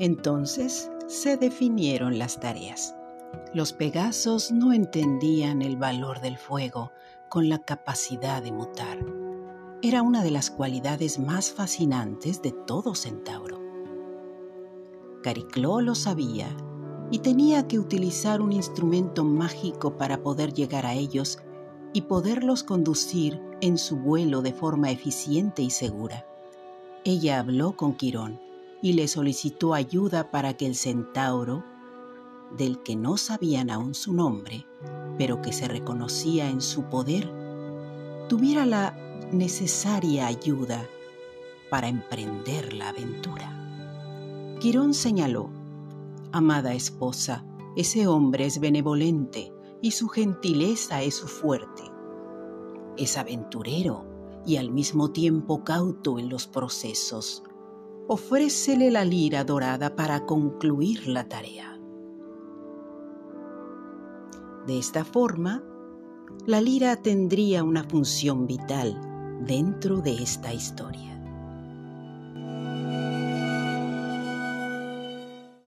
Entonces se definieron las tareas. Los Pegasos no entendían el valor del fuego con la capacidad de mutar. Era una de las cualidades más fascinantes de todo centauro. Caricló lo sabía y tenía que utilizar un instrumento mágico para poder llegar a ellos y poderlos conducir en su vuelo de forma eficiente y segura. Ella habló con Quirón y le solicitó ayuda para que el centauro, del que no sabían aún su nombre, pero que se reconocía en su poder, tuviera la necesaria ayuda para emprender la aventura. Quirón señaló, Amada esposa, ese hombre es benevolente y su gentileza es su fuerte. Es aventurero y al mismo tiempo cauto en los procesos. Ofrécele la lira dorada para concluir la tarea. De esta forma, la lira tendría una función vital dentro de esta historia.